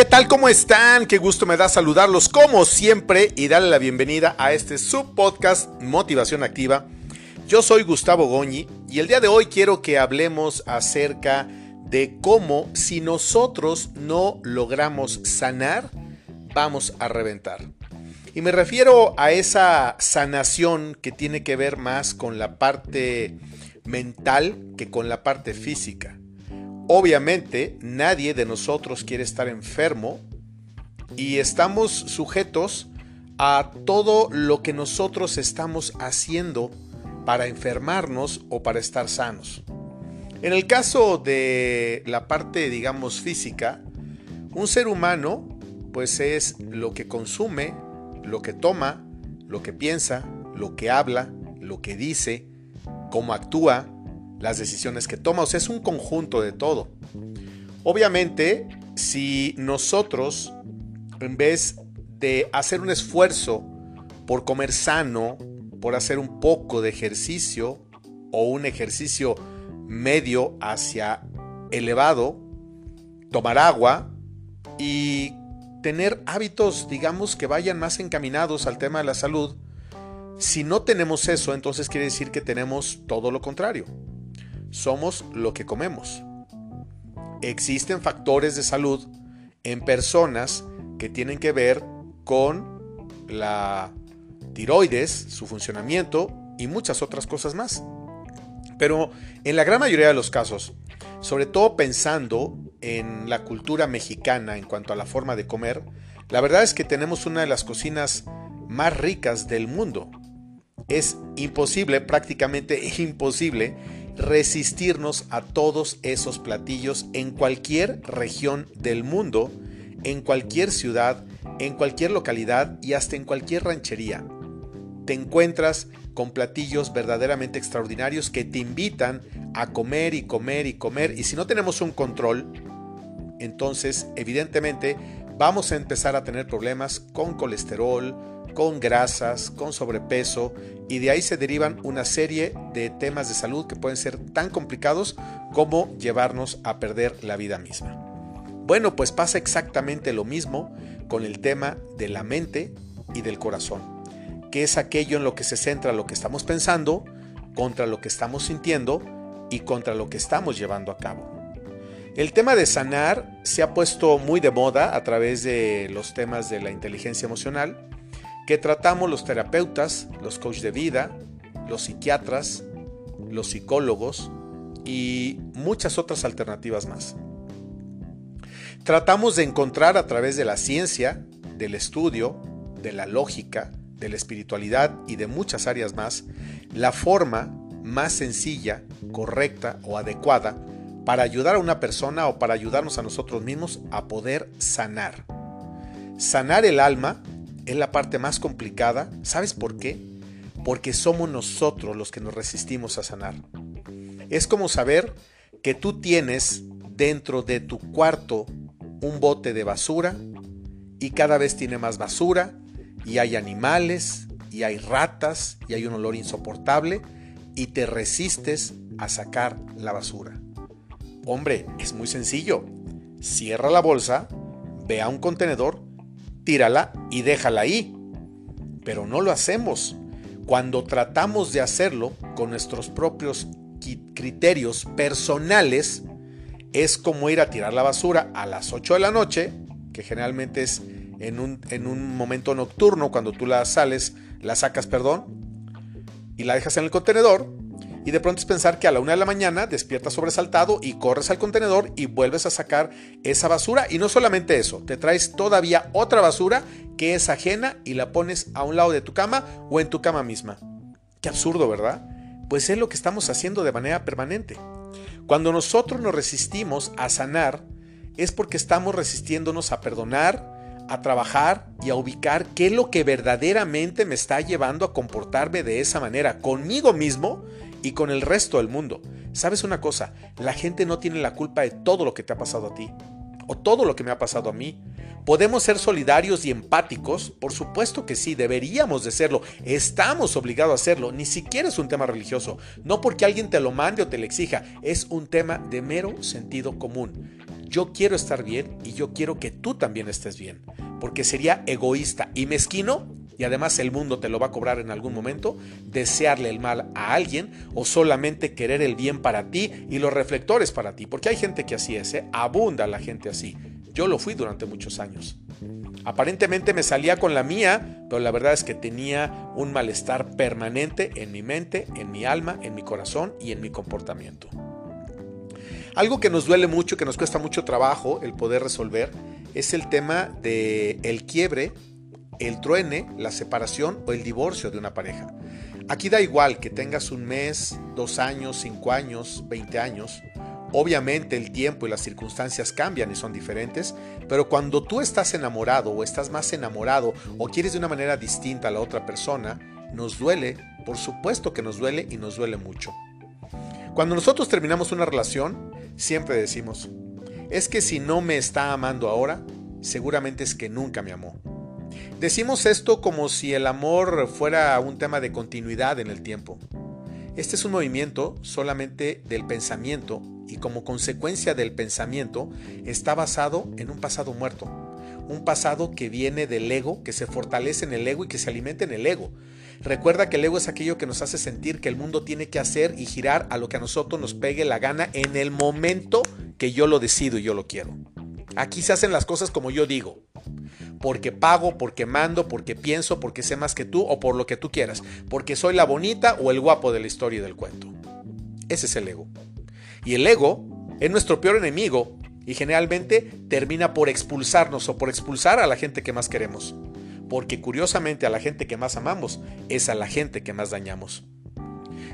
¿Qué tal? ¿Cómo están? Qué gusto me da saludarlos como siempre y darle la bienvenida a este subpodcast Motivación Activa. Yo soy Gustavo Goñi y el día de hoy quiero que hablemos acerca de cómo si nosotros no logramos sanar, vamos a reventar. Y me refiero a esa sanación que tiene que ver más con la parte mental que con la parte física. Obviamente nadie de nosotros quiere estar enfermo y estamos sujetos a todo lo que nosotros estamos haciendo para enfermarnos o para estar sanos. En el caso de la parte, digamos, física, un ser humano pues es lo que consume, lo que toma, lo que piensa, lo que habla, lo que dice, cómo actúa, las decisiones que toma, o sea, es un conjunto de todo. Obviamente, si nosotros, en vez de hacer un esfuerzo por comer sano, por hacer un poco de ejercicio o un ejercicio medio hacia elevado, tomar agua y tener hábitos, digamos, que vayan más encaminados al tema de la salud, si no tenemos eso, entonces quiere decir que tenemos todo lo contrario somos lo que comemos. Existen factores de salud en personas que tienen que ver con la tiroides, su funcionamiento y muchas otras cosas más. Pero en la gran mayoría de los casos, sobre todo pensando en la cultura mexicana en cuanto a la forma de comer, la verdad es que tenemos una de las cocinas más ricas del mundo. Es imposible, prácticamente imposible, resistirnos a todos esos platillos en cualquier región del mundo, en cualquier ciudad, en cualquier localidad y hasta en cualquier ranchería. Te encuentras con platillos verdaderamente extraordinarios que te invitan a comer y comer y comer y si no tenemos un control, entonces evidentemente vamos a empezar a tener problemas con colesterol, con grasas, con sobrepeso y de ahí se derivan una serie de temas de salud que pueden ser tan complicados como llevarnos a perder la vida misma. Bueno, pues pasa exactamente lo mismo con el tema de la mente y del corazón, que es aquello en lo que se centra lo que estamos pensando, contra lo que estamos sintiendo y contra lo que estamos llevando a cabo. El tema de sanar se ha puesto muy de moda a través de los temas de la inteligencia emocional que tratamos los terapeutas, los coaches de vida, los psiquiatras, los psicólogos y muchas otras alternativas más. Tratamos de encontrar a través de la ciencia, del estudio, de la lógica, de la espiritualidad y de muchas áreas más, la forma más sencilla, correcta o adecuada para ayudar a una persona o para ayudarnos a nosotros mismos a poder sanar. Sanar el alma es la parte más complicada. ¿Sabes por qué? Porque somos nosotros los que nos resistimos a sanar. Es como saber que tú tienes dentro de tu cuarto un bote de basura y cada vez tiene más basura y hay animales y hay ratas y hay un olor insoportable y te resistes a sacar la basura. Hombre, es muy sencillo. Cierra la bolsa, ve a un contenedor tírala y déjala ahí. Pero no lo hacemos. Cuando tratamos de hacerlo con nuestros propios criterios personales, es como ir a tirar la basura a las 8 de la noche, que generalmente es en un, en un momento nocturno, cuando tú la sales, la sacas, perdón, y la dejas en el contenedor, y de pronto es pensar que a la una de la mañana despiertas sobresaltado y corres al contenedor y vuelves a sacar esa basura. Y no solamente eso, te traes todavía otra basura que es ajena y la pones a un lado de tu cama o en tu cama misma. Qué absurdo, ¿verdad? Pues es lo que estamos haciendo de manera permanente. Cuando nosotros nos resistimos a sanar, es porque estamos resistiéndonos a perdonar, a trabajar y a ubicar qué es lo que verdaderamente me está llevando a comportarme de esa manera conmigo mismo y con el resto del mundo. ¿Sabes una cosa? La gente no tiene la culpa de todo lo que te ha pasado a ti o todo lo que me ha pasado a mí. ¿Podemos ser solidarios y empáticos? Por supuesto que sí, deberíamos de serlo. Estamos obligados a hacerlo. Ni siquiera es un tema religioso. No porque alguien te lo mande o te lo exija. Es un tema de mero sentido común. Yo quiero estar bien y yo quiero que tú también estés bien, porque sería egoísta y mezquino y además el mundo te lo va a cobrar en algún momento, desearle el mal a alguien o solamente querer el bien para ti y los reflectores para ti, porque hay gente que así es, ¿eh? abunda la gente así. Yo lo fui durante muchos años. Aparentemente me salía con la mía, pero la verdad es que tenía un malestar permanente en mi mente, en mi alma, en mi corazón y en mi comportamiento. Algo que nos duele mucho, que nos cuesta mucho trabajo el poder resolver, es el tema de el quiebre el truene, la separación o el divorcio de una pareja. Aquí da igual que tengas un mes, dos años, cinco años, veinte años. Obviamente el tiempo y las circunstancias cambian y son diferentes, pero cuando tú estás enamorado o estás más enamorado o quieres de una manera distinta a la otra persona, nos duele, por supuesto que nos duele y nos duele mucho. Cuando nosotros terminamos una relación, siempre decimos, es que si no me está amando ahora, seguramente es que nunca me amó. Decimos esto como si el amor fuera un tema de continuidad en el tiempo. Este es un movimiento solamente del pensamiento y como consecuencia del pensamiento está basado en un pasado muerto. Un pasado que viene del ego, que se fortalece en el ego y que se alimenta en el ego. Recuerda que el ego es aquello que nos hace sentir que el mundo tiene que hacer y girar a lo que a nosotros nos pegue la gana en el momento que yo lo decido y yo lo quiero. Aquí se hacen las cosas como yo digo porque pago, porque mando, porque pienso, porque sé más que tú o por lo que tú quieras, porque soy la bonita o el guapo de la historia y del cuento. Ese es el ego. Y el ego es nuestro peor enemigo y generalmente termina por expulsarnos o por expulsar a la gente que más queremos. Porque curiosamente a la gente que más amamos es a la gente que más dañamos.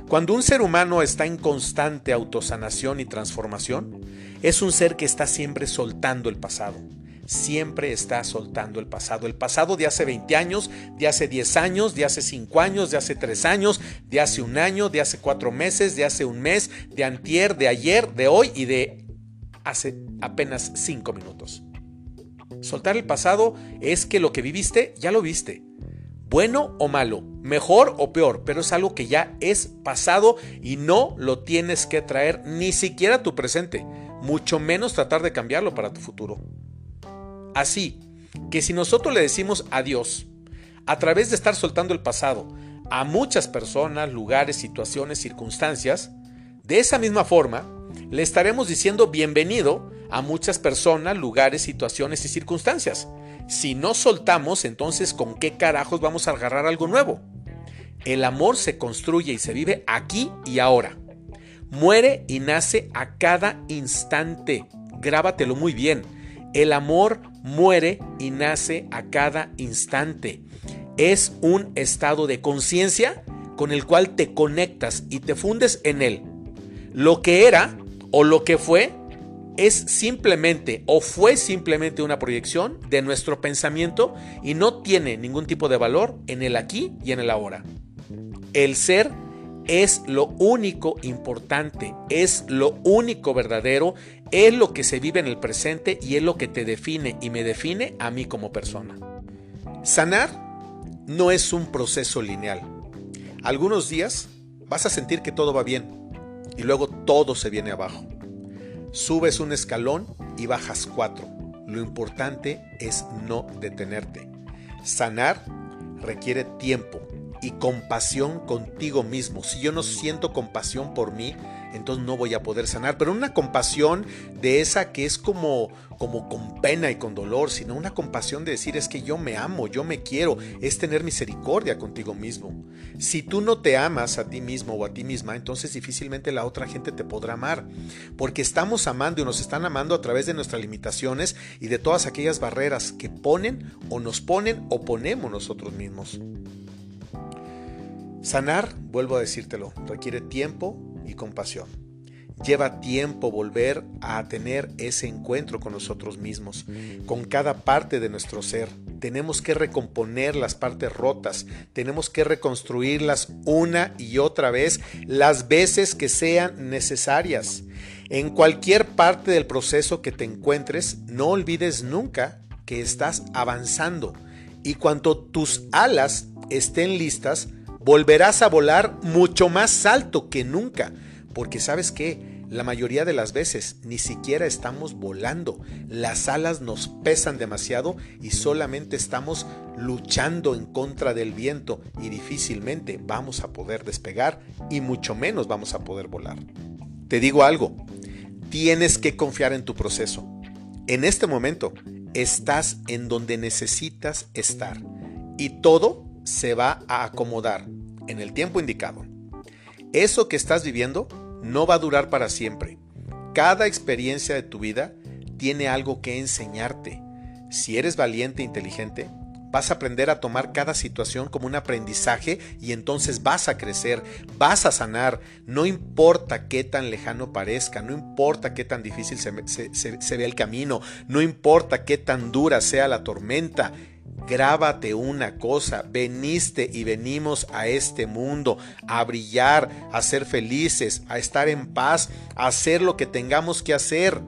Cuando un ser humano está en constante autosanación y transformación, es un ser que está siempre soltando el pasado, siempre está soltando el pasado. El pasado de hace 20 años, de hace 10 años, de hace 5 años, de hace 3 años, de hace un año, de hace 4 meses, de hace un mes, de antier, de ayer, de hoy y de hace apenas 5 minutos. Soltar el pasado es que lo que viviste ya lo viste. Bueno o malo, mejor o peor, pero es algo que ya es pasado y no lo tienes que traer ni siquiera a tu presente, mucho menos tratar de cambiarlo para tu futuro. Así que si nosotros le decimos adiós a través de estar soltando el pasado a muchas personas, lugares, situaciones, circunstancias, de esa misma forma le estaremos diciendo bienvenido a muchas personas, lugares, situaciones y circunstancias. Si no soltamos, entonces ¿con qué carajos vamos a agarrar algo nuevo? El amor se construye y se vive aquí y ahora. Muere y nace a cada instante. Grábatelo muy bien. El amor muere y nace a cada instante. Es un estado de conciencia con el cual te conectas y te fundes en él. Lo que era o lo que fue es simplemente o fue simplemente una proyección de nuestro pensamiento y no tiene ningún tipo de valor en el aquí y en el ahora. El ser es lo único importante, es lo único verdadero, es lo que se vive en el presente y es lo que te define y me define a mí como persona. Sanar no es un proceso lineal. Algunos días vas a sentir que todo va bien y luego todo se viene abajo. Subes un escalón y bajas cuatro. Lo importante es no detenerte. Sanar requiere tiempo, y compasión contigo mismo. Si yo no siento compasión por mí, entonces no voy a poder sanar. Pero una compasión de esa que es como, como con pena y con dolor, sino una compasión de decir es que yo me amo, yo me quiero, es tener misericordia contigo mismo. Si tú no te amas a ti mismo o a ti misma, entonces difícilmente la otra gente te podrá amar. Porque estamos amando y nos están amando a través de nuestras limitaciones y de todas aquellas barreras que ponen o nos ponen o ponemos nosotros mismos. Sanar, vuelvo a decírtelo, requiere tiempo y compasión. Lleva tiempo volver a tener ese encuentro con nosotros mismos, con cada parte de nuestro ser. Tenemos que recomponer las partes rotas, tenemos que reconstruirlas una y otra vez, las veces que sean necesarias. En cualquier parte del proceso que te encuentres, no olvides nunca que estás avanzando y cuando tus alas estén listas, volverás a volar mucho más alto que nunca, porque sabes que la mayoría de las veces ni siquiera estamos volando. Las alas nos pesan demasiado y solamente estamos luchando en contra del viento y difícilmente vamos a poder despegar y mucho menos vamos a poder volar. Te digo algo, tienes que confiar en tu proceso. En este momento estás en donde necesitas estar y todo se va a acomodar en el tiempo indicado. Eso que estás viviendo no va a durar para siempre. Cada experiencia de tu vida tiene algo que enseñarte. Si eres valiente e inteligente, vas a aprender a tomar cada situación como un aprendizaje y entonces vas a crecer, vas a sanar. No importa qué tan lejano parezca, no importa qué tan difícil se, vea el camino, no importa qué tan dura sea la tormenta. Grábate una cosa, veniste y venimos a este mundo a brillar, a ser felices, a estar en paz, a hacer lo que tengamos que hacer.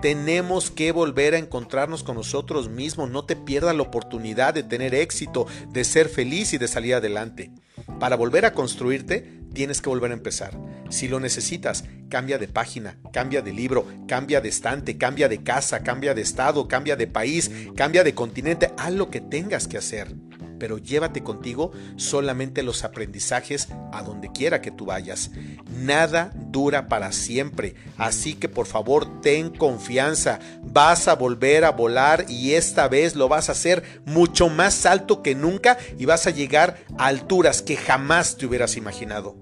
Tenemos que volver a encontrarnos con nosotros mismos. No te pierdas la oportunidad de tener éxito, de ser feliz y de salir adelante. Para volver a construirte, tienes que volver a empezar. Si lo necesitas, cambia de página, cambia de libro, cambia de estante, cambia de casa, cambia de estado, cambia de país, cambia de continente, haz lo que tengas que hacer. Pero llévate contigo solamente los aprendizajes a donde quiera que tú vayas. Nada dura para siempre, así que por favor ten confianza. Vas a volver a volar y esta vez lo vas a hacer mucho más alto que nunca y vas a llegar a alturas que jamás te hubieras imaginado.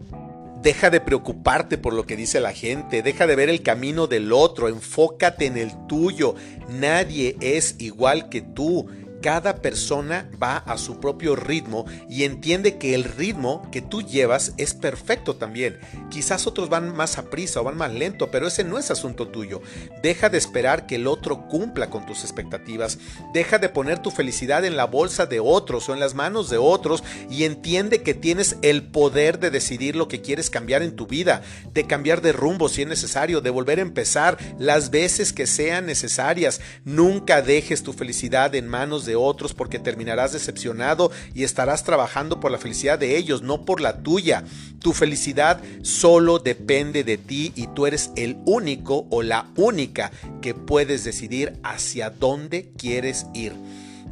Deja de preocuparte por lo que dice la gente, deja de ver el camino del otro, enfócate en el tuyo. Nadie es igual que tú. Cada persona va a su propio ritmo y entiende que el ritmo que tú llevas es perfecto también. Quizás otros van más a prisa o van más lento, pero ese no es asunto tuyo. Deja de esperar que el otro cumpla con tus expectativas. Deja de poner tu felicidad en la bolsa de otros o en las manos de otros y entiende que tienes el poder de decidir lo que quieres cambiar en tu vida, de cambiar de rumbo si es necesario, de volver a empezar las veces que sean necesarias. Nunca dejes tu felicidad en manos de otros porque terminarás decepcionado y estarás trabajando por la felicidad de ellos, no por la tuya. Tu felicidad solo depende de ti y tú eres el único o la única que puedes decidir hacia dónde quieres ir.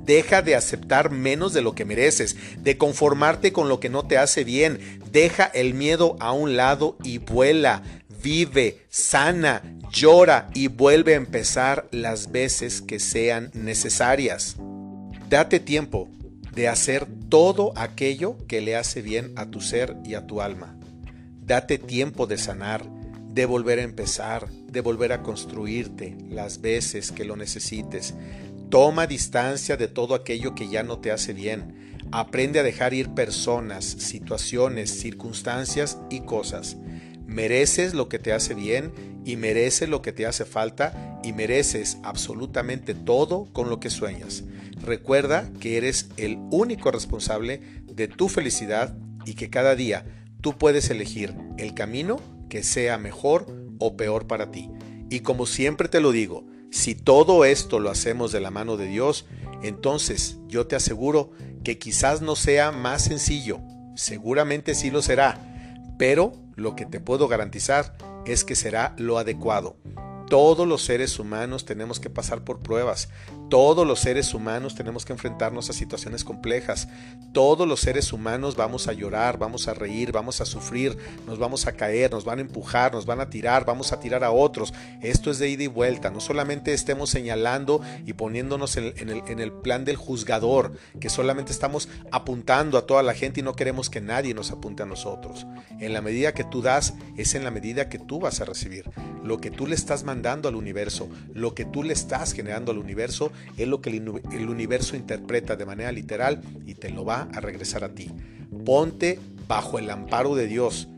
Deja de aceptar menos de lo que mereces, de conformarte con lo que no te hace bien. Deja el miedo a un lado y vuela. Vive, sana, llora y vuelve a empezar las veces que sean necesarias. Date tiempo de hacer todo aquello que le hace bien a tu ser y a tu alma. Date tiempo de sanar, de volver a empezar, de volver a construirte las veces que lo necesites. Toma distancia de todo aquello que ya no te hace bien. Aprende a dejar ir personas, situaciones, circunstancias y cosas. Mereces lo que te hace bien y mereces lo que te hace falta y mereces absolutamente todo con lo que sueñas. Recuerda que eres el único responsable de tu felicidad y que cada día tú puedes elegir el camino que sea mejor o peor para ti. Y como siempre te lo digo, si todo esto lo hacemos de la mano de Dios, entonces yo te aseguro que quizás no sea más sencillo, seguramente sí lo será, pero lo que te puedo garantizar es que será lo adecuado. Todos los seres humanos tenemos que pasar por pruebas. Todos los seres humanos tenemos que enfrentarnos a situaciones complejas. Todos los seres humanos vamos a llorar, vamos a reír, vamos a sufrir, nos vamos a caer, nos van a empujar, nos van a tirar, vamos a tirar a otros. Esto es de ida y vuelta. No solamente estemos señalando y poniéndonos en, el, el plan del juzgador, que solamente estamos apuntando a toda la gente y no queremos que nadie nos apunte a nosotros. En la medida que tú das, es en la medida que tú vas a recibir. Lo que tú le estás mandando al universo, lo que tú le estás generando al universo, es lo que el universo interpreta de manera literal y te lo va a regresar a ti. Ponte bajo el amparo de Dios.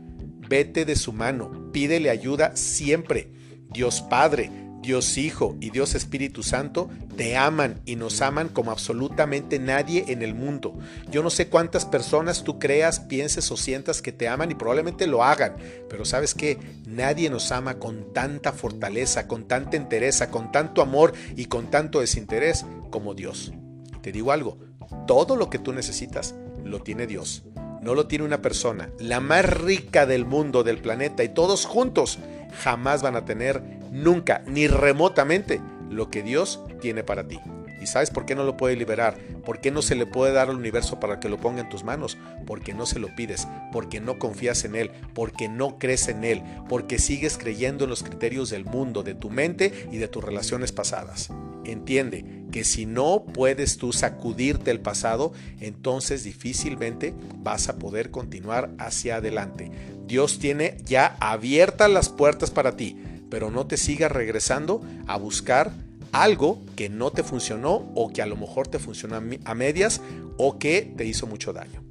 Vete de su mano. Pídele ayuda siempre. Dios Padre, Dios Hijo y Dios Espíritu Santo te aman y nos aman como absolutamente nadie en el mundo. Yo no sé cuántas personas tú creas, pienses o sientas que te aman y probablemente lo hagan, pero sabes que nadie nos ama con tanta fortaleza, con tanta entereza, con tanto amor y con tanto desinterés como Dios. te digo algo, todo lo que tú necesitas lo tiene Dios. No lo tiene una persona, la más rica del mundo, del planeta, y todos juntos jamás van a tener nunca, ni remotamente, lo que Dios tiene para ti. ¿Y sabes por qué no lo puede liberar? ¿Por qué no se le puede dar al universo para que lo ponga en tus manos? Porque no se lo pides, porque no confías en Él, porque no crees en Él, porque sigues creyendo en los criterios del mundo, de tu mente y de tus relaciones pasadas. Entiende que si no puedes tú sacudirte el pasado, entonces difícilmente vas a poder continuar hacia adelante. Dios tiene ya abiertas las puertas para ti, pero no te sigas regresando a buscar algo que no te funcionó o que a lo mejor te funcionó a medias o que te hizo mucho daño.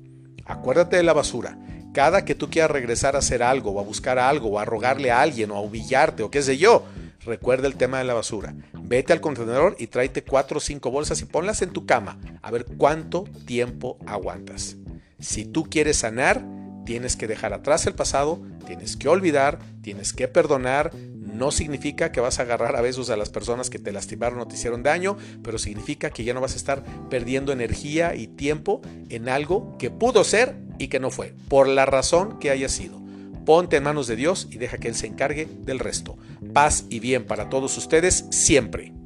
Acuérdate de la basura. Cada que tú quieras regresar a hacer algo o a buscar algo o a rogarle a alguien o a humillarte o qué sé yo, recuerda el tema de la basura. Vete al contenedor y tráete cuatro o cinco bolsas y ponlas en tu cama a ver cuánto tiempo aguantas. Si tú quieres sanar, tienes que dejar atrás el pasado, tienes que olvidar, tienes que perdonar, no significa que vas a agarrar a besos a las personas que te lastimaron o te hicieron daño, pero significa que ya no vas a estar perdiendo energía y tiempo en algo que pudo ser y que no fue, por la razón que haya sido. Ponte en manos de Dios y deja que Él se encargue del resto. Paz y bien para todos ustedes siempre.